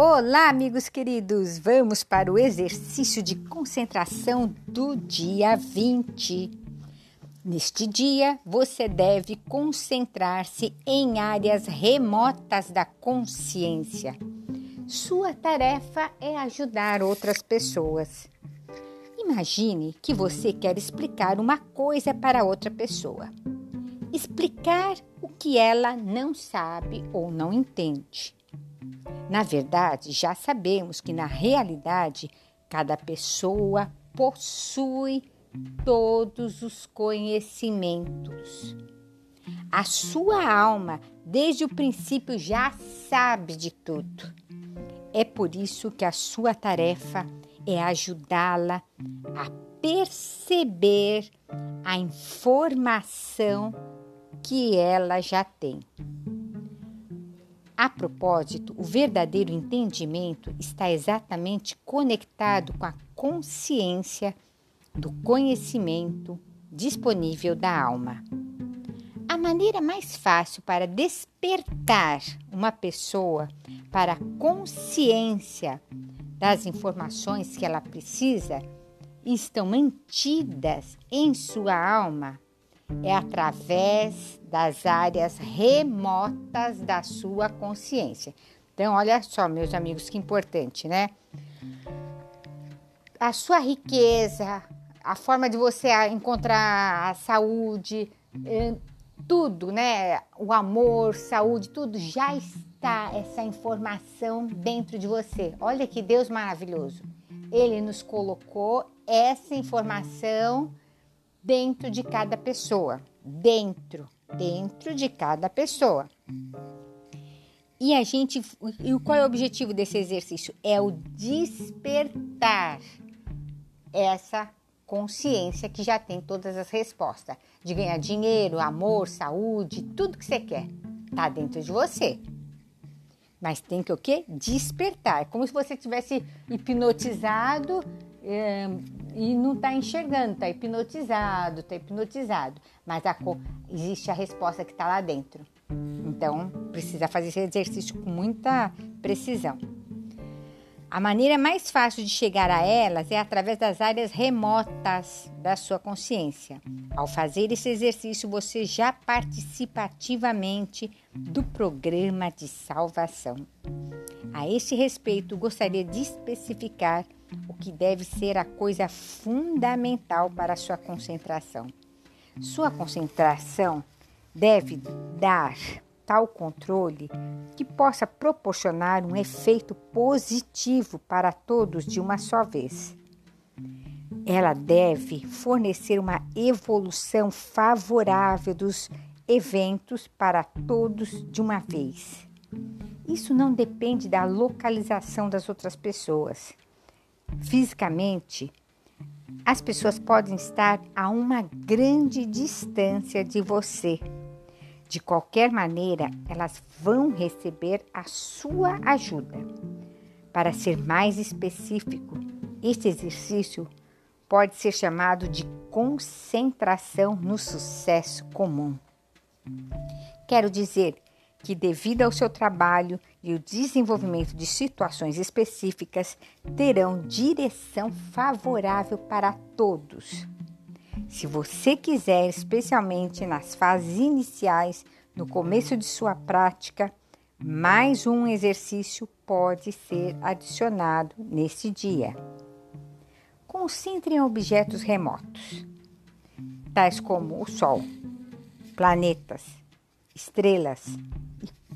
Olá, amigos queridos! Vamos para o exercício de concentração do dia 20. Neste dia, você deve concentrar-se em áreas remotas da consciência. Sua tarefa é ajudar outras pessoas. Imagine que você quer explicar uma coisa para outra pessoa. Explicar o que ela não sabe ou não entende. Na verdade, já sabemos que na realidade cada pessoa possui todos os conhecimentos. A sua alma, desde o princípio, já sabe de tudo. É por isso que a sua tarefa é ajudá-la a perceber a informação que ela já tem. A propósito, o verdadeiro entendimento está exatamente conectado com a consciência do conhecimento disponível da alma. A maneira mais fácil para despertar uma pessoa para a consciência das informações que ela precisa estão mantidas em sua alma é através das áreas remotas da sua consciência. Então, olha só, meus amigos, que importante, né? A sua riqueza, a forma de você encontrar a saúde, eh, tudo, né? O amor, saúde, tudo já está essa informação dentro de você. Olha que Deus maravilhoso. Ele nos colocou essa informação dentro de cada pessoa. Dentro, dentro de cada pessoa. E a gente, e qual é o objetivo desse exercício? É o despertar essa consciência que já tem todas as respostas de ganhar dinheiro, amor, saúde, tudo que você quer, tá dentro de você. Mas tem que o quê? Despertar, como se você tivesse hipnotizado é, e não está enxergando, está hipnotizado, está hipnotizado. Mas a, existe a resposta que está lá dentro. Então, precisa fazer esse exercício com muita precisão. A maneira mais fácil de chegar a elas é através das áreas remotas da sua consciência. Ao fazer esse exercício, você já participa ativamente do programa de salvação. A este respeito, gostaria de especificar o que deve ser a coisa fundamental para a sua concentração. Sua concentração deve dar tal controle que possa proporcionar um efeito positivo para todos de uma só vez. Ela deve fornecer uma evolução favorável dos eventos para todos de uma vez. Isso não depende da localização das outras pessoas Fisicamente, as pessoas podem estar a uma grande distância de você. De qualquer maneira, elas vão receber a sua ajuda. Para ser mais específico, este exercício pode ser chamado de concentração no sucesso comum. Quero dizer que, devido ao seu trabalho e o desenvolvimento de situações específicas, terão direção favorável para todos. Se você quiser, especialmente nas fases iniciais, no começo de sua prática, mais um exercício pode ser adicionado nesse dia. Concentre em objetos remotos, tais como o Sol, planetas, estrelas,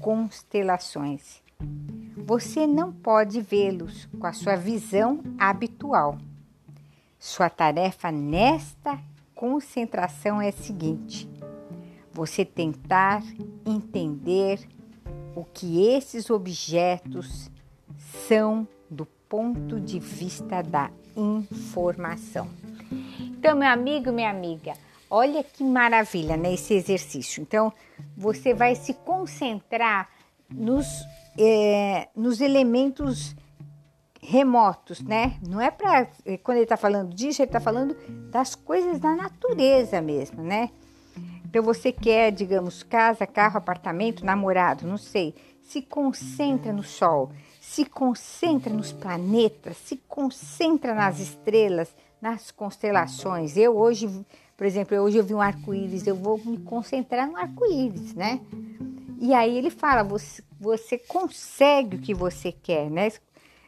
constelações. Você não pode vê-los com a sua visão habitual. Sua tarefa nesta concentração é a seguinte: você tentar entender o que esses objetos são do ponto de vista da informação. Então, meu amigo, minha amiga, Olha que maravilha, né, esse exercício. Então, você vai se concentrar nos, é, nos elementos remotos, né? Não é para é, quando ele está falando disso, ele está falando das coisas da natureza mesmo, né? Então você quer, digamos, casa, carro, apartamento, namorado, não sei. Se concentra no sol, se concentra nos planetas, se concentra nas estrelas, nas constelações. Eu hoje, por exemplo, hoje eu vi um arco-íris, eu vou me concentrar no arco-íris, né? E aí ele fala, você, você consegue o que você quer, né?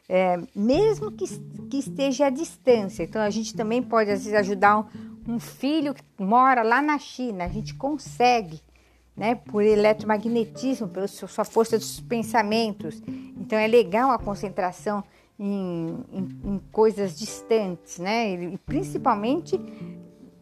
É, mesmo que, que esteja à distância. Então a gente também pode às vezes ajudar um, um filho que mora lá na China, a gente consegue né, por eletromagnetismo, pela sua força dos pensamentos. Então é legal a concentração em, em, em coisas distantes, né, e principalmente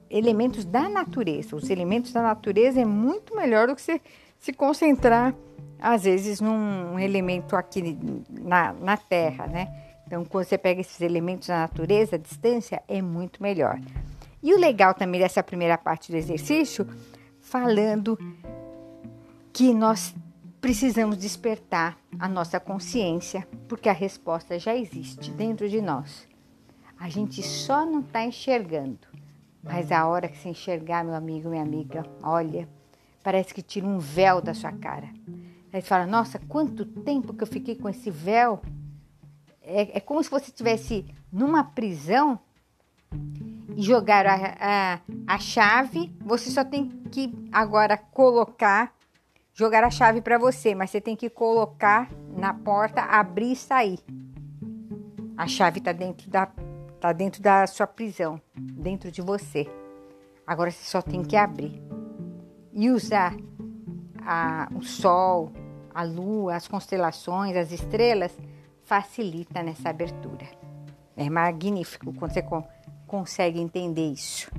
elementos da natureza. Os elementos da natureza é muito melhor do que se, se concentrar, às vezes, num elemento aqui na, na Terra, né? Então, quando você pega esses elementos da natureza, a distância é muito melhor. E o legal também dessa primeira parte do exercício, falando que nós precisamos despertar a nossa consciência, porque a resposta já existe dentro de nós. A gente só não está enxergando, mas a hora que se enxergar, meu amigo, minha amiga, olha, parece que tira um véu da sua cara. Aí você fala, nossa, quanto tempo que eu fiquei com esse véu. É, é como se você estivesse numa prisão e jogar a, a, a chave, você só tem que agora colocar jogar a chave para você, mas você tem que colocar na porta, abrir e sair. A chave está dentro da tá dentro da sua prisão, dentro de você. Agora você só tem que abrir e usar a, o sol, a lua, as constelações, as estrelas facilita nessa abertura. É magnífico quando você co consegue entender isso.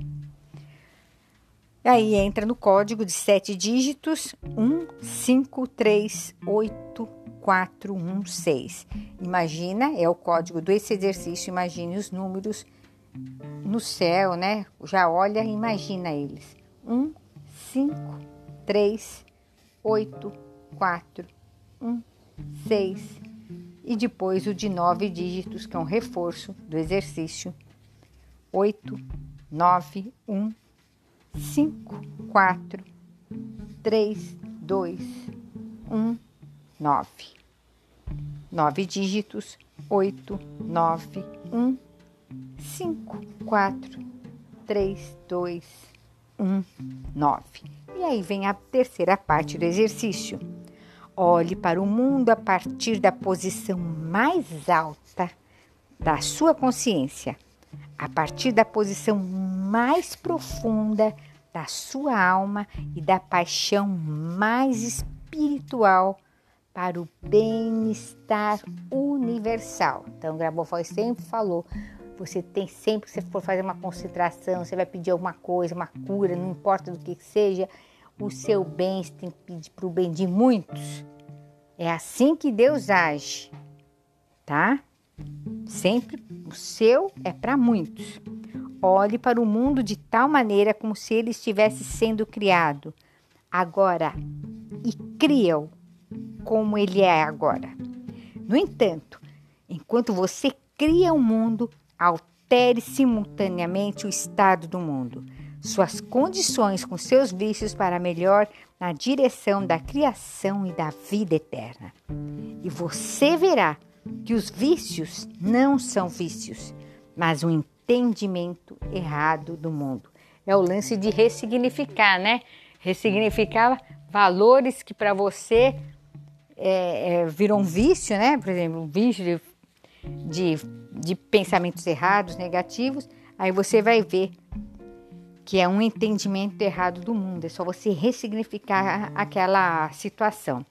E aí entra no código de sete dígitos 15384416. Imagina, é o código desse exercício, imagine os números no céu, né? Já olha, imagina eles. 1, 5, 3, 8, 4, 1, 6. E depois o de nove dígitos, que é um reforço do exercício. 8, 9, 1, 5, 4, 3, 2, 1, 9. Nove dígitos, 8, 9, 1, 5, 4, 3, 2, 1, 9. E aí vem a terceira parte do exercício. Olhe para o mundo a partir da posição mais alta da sua consciência a partir da posição mais profunda da sua alma e da paixão mais espiritual para o bem-estar universal. Então, Grabovoi sempre falou: você tem sempre, se for fazer uma concentração, você vai pedir alguma coisa, uma cura, não importa do que seja, o seu bem, você tem que pedir para o bem de muitos. É assim que Deus age, tá? Sempre o seu é para muitos. Olhe para o mundo de tal maneira como se ele estivesse sendo criado agora e cria-o como ele é agora. No entanto, enquanto você cria o um mundo, altere simultaneamente o estado do mundo, suas condições com seus vícios para melhor na direção da criação e da vida eterna. E você verá que os vícios não são vícios, mas um entendimento errado do mundo. É o lance de ressignificar, né? Ressignificar valores que para você é, é, viram vício, né? Por exemplo, um vício de, de, de pensamentos errados, negativos. Aí você vai ver que é um entendimento errado do mundo. É só você ressignificar aquela situação.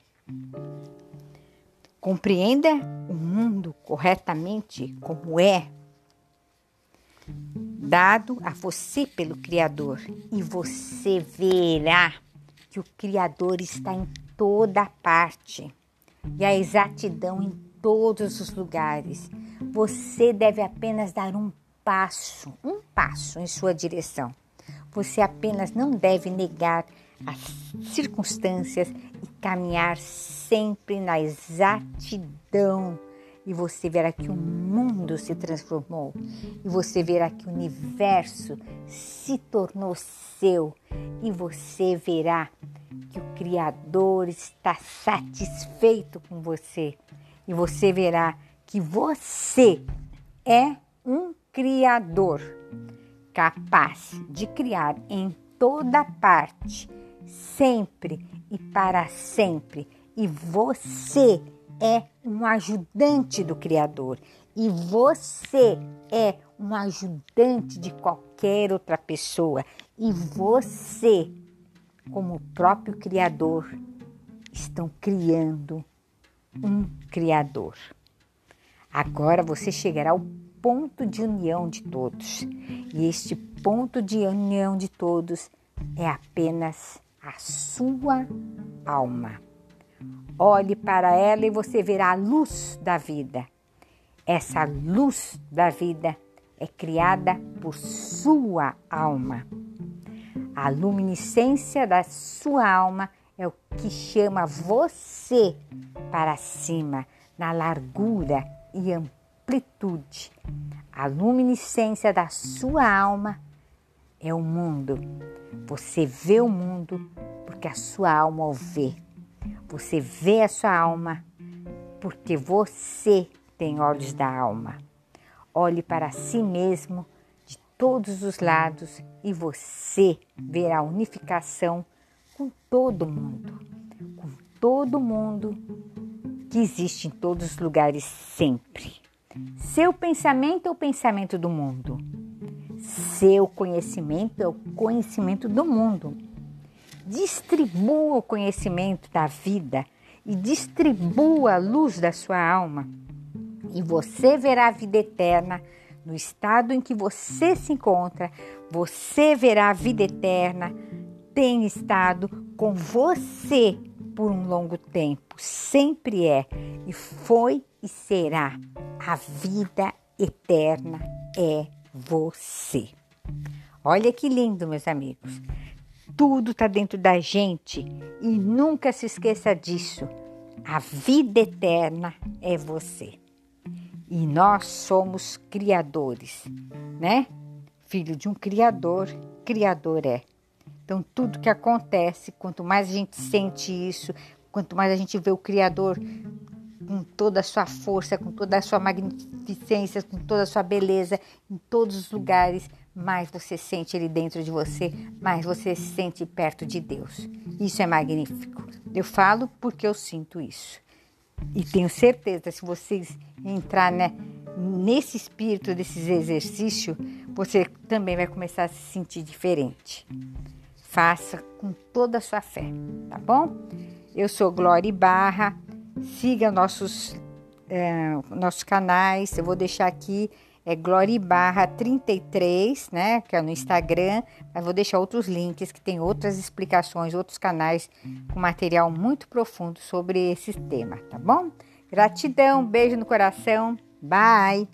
Compreenda o mundo corretamente como é, dado a você pelo Criador, e você verá que o Criador está em toda parte e a exatidão em todos os lugares. Você deve apenas dar um passo, um passo em sua direção. Você apenas não deve negar as circunstâncias e caminhar sempre na exatidão. E você verá que o mundo se transformou. E você verá que o universo se tornou seu. E você verá que o Criador está satisfeito com você. E você verá que você é um criador capaz de criar em toda parte, sempre e para sempre. E você é um ajudante do Criador. E você é um ajudante de qualquer outra pessoa. E você, como o próprio Criador, estão criando um Criador. Agora você chegará ao ponto de união de todos. E este ponto de união de todos é apenas a sua alma. Olhe para ela e você verá a luz da vida. Essa luz da vida é criada por sua alma. A luminescência da sua alma é o que chama você para cima, na largura e amplitude. A luminescência da sua alma é o mundo. Você vê o mundo porque a sua alma o vê. Você vê a sua alma porque você tem olhos da alma. Olhe para si mesmo de todos os lados e você verá a unificação com todo mundo, com todo mundo que existe em todos os lugares sempre. Seu pensamento é o pensamento do mundo. Seu conhecimento é o conhecimento do mundo. Distribua o conhecimento da vida e distribua a luz da sua alma, e você verá a vida eterna no estado em que você se encontra. Você verá a vida eterna tem estado com você por um longo tempo, sempre é e foi e será. A vida eterna é você. Olha que lindo, meus amigos. Tudo está dentro da gente e nunca se esqueça disso. A vida eterna é você. E nós somos criadores, né? Filho de um criador, criador é. Então, tudo que acontece, quanto mais a gente sente isso, quanto mais a gente vê o Criador com toda a sua força, com toda a sua magnificência, com toda a sua beleza, em todos os lugares, mais você sente Ele dentro de você, mais você se sente perto de Deus. Isso é magnífico. Eu falo porque eu sinto isso. E tenho certeza, se vocês entrar né, nesse espírito desses exercícios, você também vai começar a se sentir diferente. Faça com toda a sua fé, tá bom? Eu sou Glória Barra. Siga nossos, é, nossos canais. Eu vou deixar aqui é Glória Barra 33, né? Que é no Instagram. Mas vou deixar outros links que tem outras explicações, outros canais com material muito profundo sobre esse tema, tá bom? Gratidão, beijo no coração. Bye!